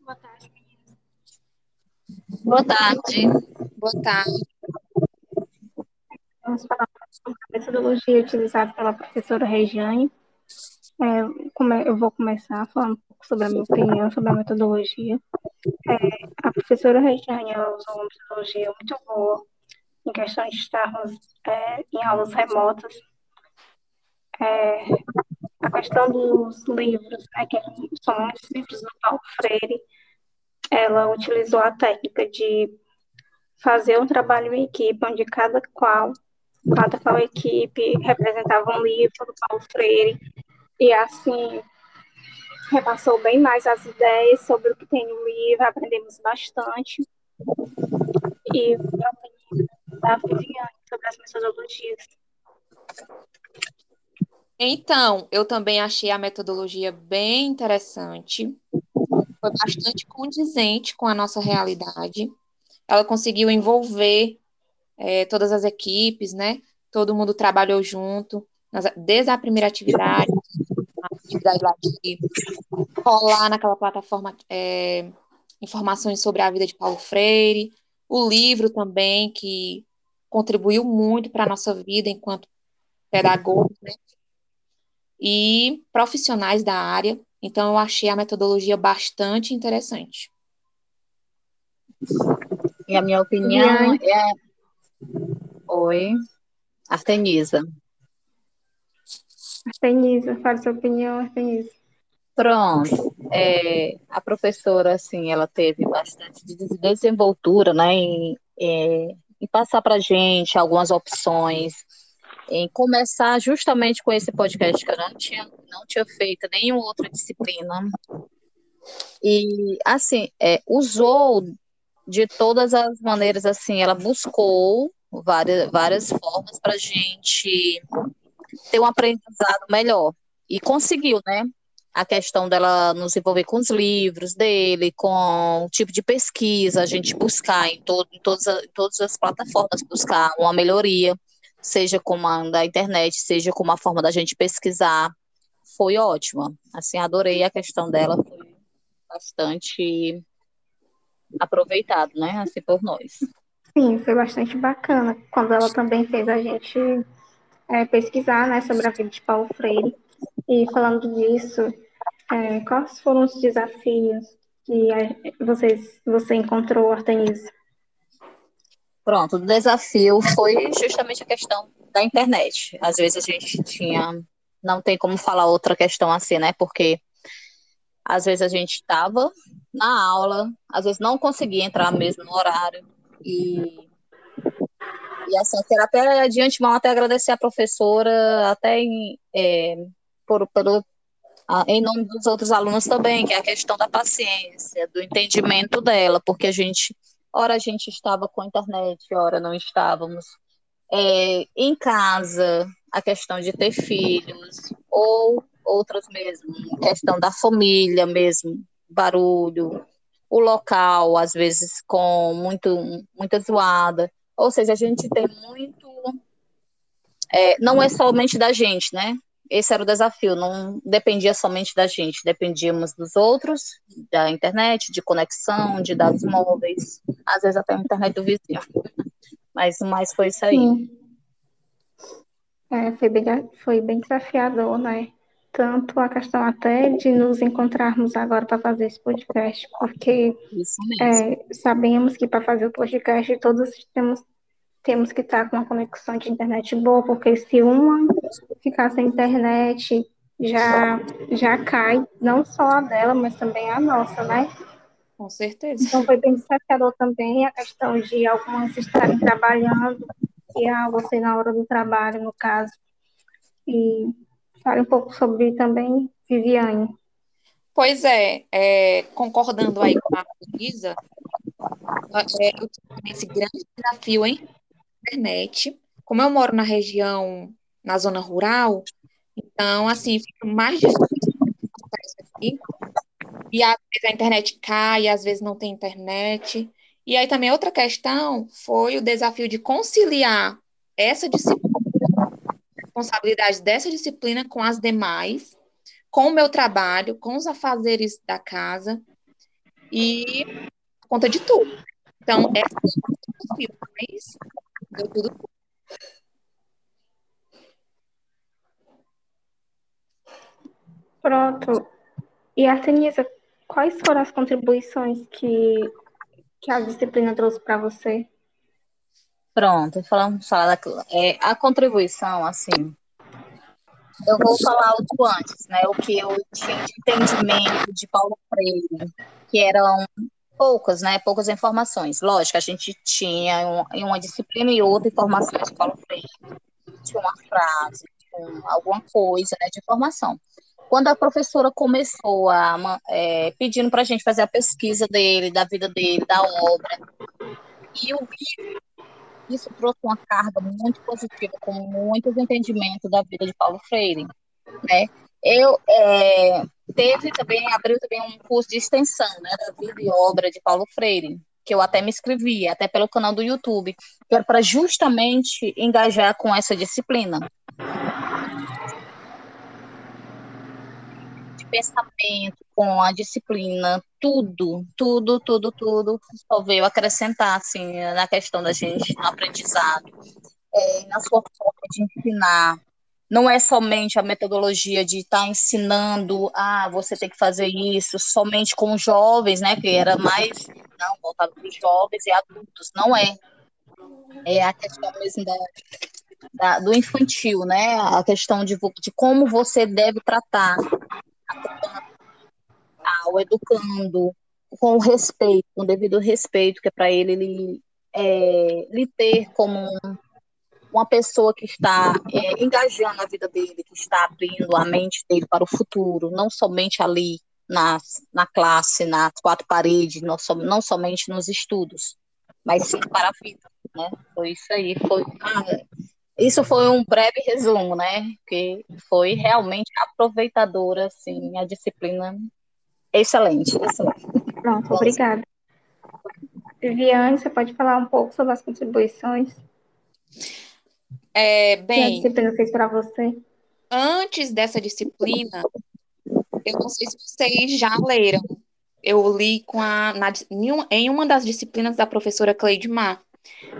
Boa tarde, meninas. Boa tarde. Boa tarde. Vamos falar sobre a metodologia utilizada pela professora Regiane. É, eu vou começar falando um pouco sobre a minha opinião sobre a metodologia. É, a professora Regiane usou uma metodologia muito boa em questão de estarmos é, em aulas remotas. É, a questão dos livros, é que são muitos livros do Paulo Freire, ela utilizou a técnica de fazer um trabalho em equipe, onde cada qual, cada qual equipe representava um livro do Paulo Freire, e assim repassou bem mais as ideias sobre o que tem no livro, aprendemos bastante. E da Viviane sobre as metodologias. Então, eu também achei a metodologia bem interessante. Foi bastante condizente com a nossa realidade. Ela conseguiu envolver é, todas as equipes, né? Todo mundo trabalhou junto, desde a primeira atividade, a atividade lá de rolar naquela plataforma é, informações sobre a vida de Paulo Freire, o livro também, que contribuiu muito para a nossa vida enquanto pedagogos, né? E profissionais da área. Então, eu achei a metodologia bastante interessante. E a minha opinião é. Oi, Artenisa. Artenisa, fale sua opinião, Artenisa. Pronto. É, a professora, assim, ela teve bastante desenvoltura, né, em, é, em passar para a gente algumas opções, em começar justamente com esse podcast que eu não tinha, não tinha feito nenhuma outra disciplina. E, assim, é, usou de todas as maneiras, assim, ela buscou várias, várias formas para a gente ter um aprendizado melhor. E conseguiu, né? A questão dela nos envolver com os livros dele, com o tipo de pesquisa, a gente buscar em, todo, em, todas, em todas as plataformas, buscar uma melhoria, seja como a da internet, seja como a forma da gente pesquisar. Foi ótima. Assim, adorei a questão dela, foi bastante aproveitado, né? Assim, por nós. Sim, foi bastante bacana. Quando ela também fez a gente é, pesquisar né, sobre a vida de Paulo Freire. E falando disso, é, quais foram os desafios que vocês, você encontrou, Artenise? Pronto, o desafio foi justamente a questão da internet. Às vezes a gente tinha, não tem como falar outra questão assim, né? Porque às vezes a gente estava na aula, às vezes não conseguia entrar mesmo no horário e e assim, quero até de antemão até agradecer a professora, até em, é, por, pelo, em nome dos outros alunos também, que é a questão da paciência, do entendimento dela, porque a gente, ora a gente estava com a internet, ora não estávamos. É, em casa, a questão de ter filhos, ou outras mesmo, questão da família mesmo, barulho, o local, às vezes com muito, muita zoada. Ou seja, a gente tem muito. É, não é somente da gente, né? Esse era o desafio, não dependia somente da gente, dependíamos dos outros, da internet, de conexão, de dados móveis, às vezes até a internet do vizinho. Mas mais foi isso aí. Sim. É, foi, bem, foi bem desafiador, né? Tanto a questão até de nos encontrarmos agora para fazer esse podcast, porque é, sabemos que para fazer o podcast todos temos, temos que estar com uma conexão de internet boa, porque se uma ficar sem internet, já, já cai, não só a dela, mas também a nossa, né? Com certeza. Então foi bem desafiador também a questão de algumas estarem trabalhando, e a você na hora do trabalho, no caso. E Fale um pouco sobre também Viviane. Pois é, é concordando aí com a Luísa, é, eu tive esse grande desafio em internet. Como eu moro na região, na zona rural, então, assim, fica mais difícil. E às vezes a internet cai, às vezes não tem internet. E aí também outra questão foi o desafio de conciliar essa disciplina responsabilidade dessa disciplina com as demais, com o meu trabalho, com os afazeres da casa e conta de tudo. Então, essa é a desafio, mas deu tudo. Pronto. E Artemisa, quais foram as contribuições que, que a disciplina trouxe para você? Pronto, falamos falar da, é, a contribuição, assim, eu vou falar o antes, né? O que eu tinha de entendimento de Paulo Freire, que eram poucas, né? Poucas informações. Lógico, a gente tinha em uma disciplina e outra informações de Paulo Freire, tinha uma frase, alguma coisa, né? De informação. Quando a professora começou a é, pedindo para a gente fazer a pesquisa dele, da vida dele, da obra, e o livro isso trouxe uma carga muito positiva, com muitos entendimentos da vida de Paulo Freire, né? Eu é, teve também, abriu também um curso de extensão, né, da vida e obra de Paulo Freire, que eu até me inscrevi, até pelo canal do YouTube, que era para justamente engajar com essa disciplina. De pensamento, com a disciplina, tudo, tudo, tudo, tudo só veio acrescentar, assim, na questão da gente, no aprendizado, é, na sua forma de ensinar. Não é somente a metodologia de estar tá ensinando, ah, você tem que fazer isso, somente com jovens, né, que era mais, não, voltado para os jovens e adultos, não é. É a questão mesmo da, da, do infantil, né, a questão de, de como você deve tratar ao educando, com respeito, com devido respeito, que é para ele, ele é, lhe ter como uma pessoa que está é, engajando a vida dele, que está abrindo a mente dele para o futuro, não somente ali na, na classe, nas quatro paredes, não, som, não somente nos estudos, mas sim para a vida, né? Foi isso aí, foi ah, isso foi um breve resumo, né? Que foi realmente aproveitadora, assim, a disciplina Excelente, excelente. Pronto, obrigada. Viviane, você pode falar um pouco sobre as contribuições? É, bem, que disciplina fez para você? Antes dessa disciplina, eu não sei se vocês já leram. Eu li com a, na, em uma das disciplinas da professora Cleide Mar,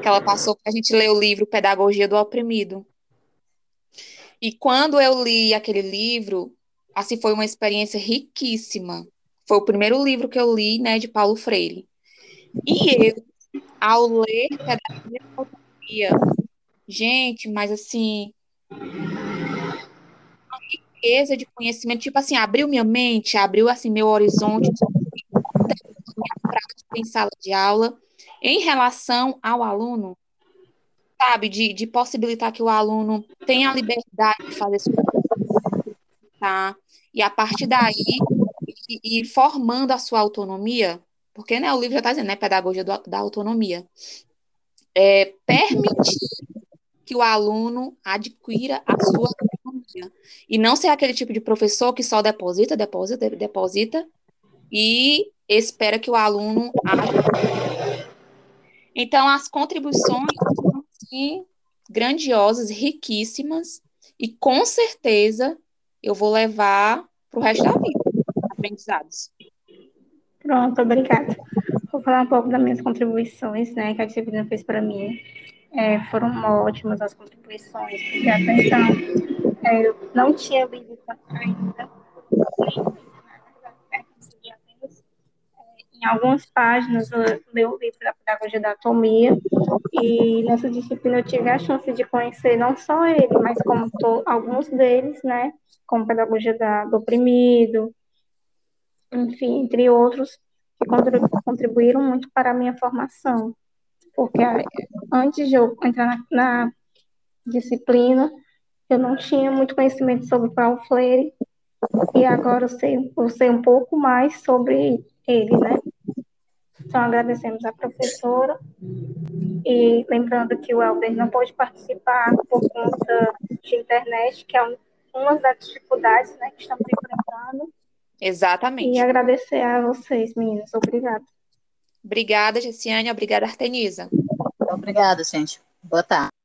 que ela passou para a gente ler o livro Pedagogia do Oprimido. E quando eu li aquele livro, assim, foi uma experiência riquíssima, foi o primeiro livro que eu li, né, de Paulo Freire. E eu, ao ler Pedagogia da Autonomia, gente, mas assim, uma riqueza de conhecimento, tipo assim, abriu minha mente, abriu assim meu horizonte, minha prática em sala de aula, em relação ao aluno, sabe, de, de possibilitar que o aluno tenha a liberdade de fazer sua tá? E a partir daí e formando a sua autonomia, porque né, o livro já está dizendo, né, pedagogia do, da autonomia, é, permitir que o aluno adquira a sua autonomia e não ser aquele tipo de professor que só deposita, deposita, deposita e espera que o aluno Então, as contribuições são assim, grandiosas, riquíssimas, e com certeza eu vou levar para o resto da vida aprendizados. Pronto, obrigada. Vou falar um pouco das minhas contribuições, né, que a disciplina fez para mim. É, foram ótimas as contribuições, porque até então é, eu não tinha lido ainda. Em algumas páginas eu li o livro da Pedagogia da Atomia, e nessa disciplina eu tive a chance de conhecer não só ele, mas como tô, alguns deles, né, como Pedagogia da, do Oprimido, enfim, entre outros, que contribuíram muito para a minha formação. Porque antes de eu entrar na, na disciplina, eu não tinha muito conhecimento sobre Paulo Freire, e agora eu sei, eu sei um pouco mais sobre ele, né? Então, agradecemos a professora e lembrando que o Helder não pode participar por conta de internet, que é uma das dificuldades né, que estamos enfrentando. Exatamente. E agradecer a vocês, meninas. Obrigada. Obrigada, Gessiane. Obrigada, Artenisa. Obrigada, gente. Boa tarde.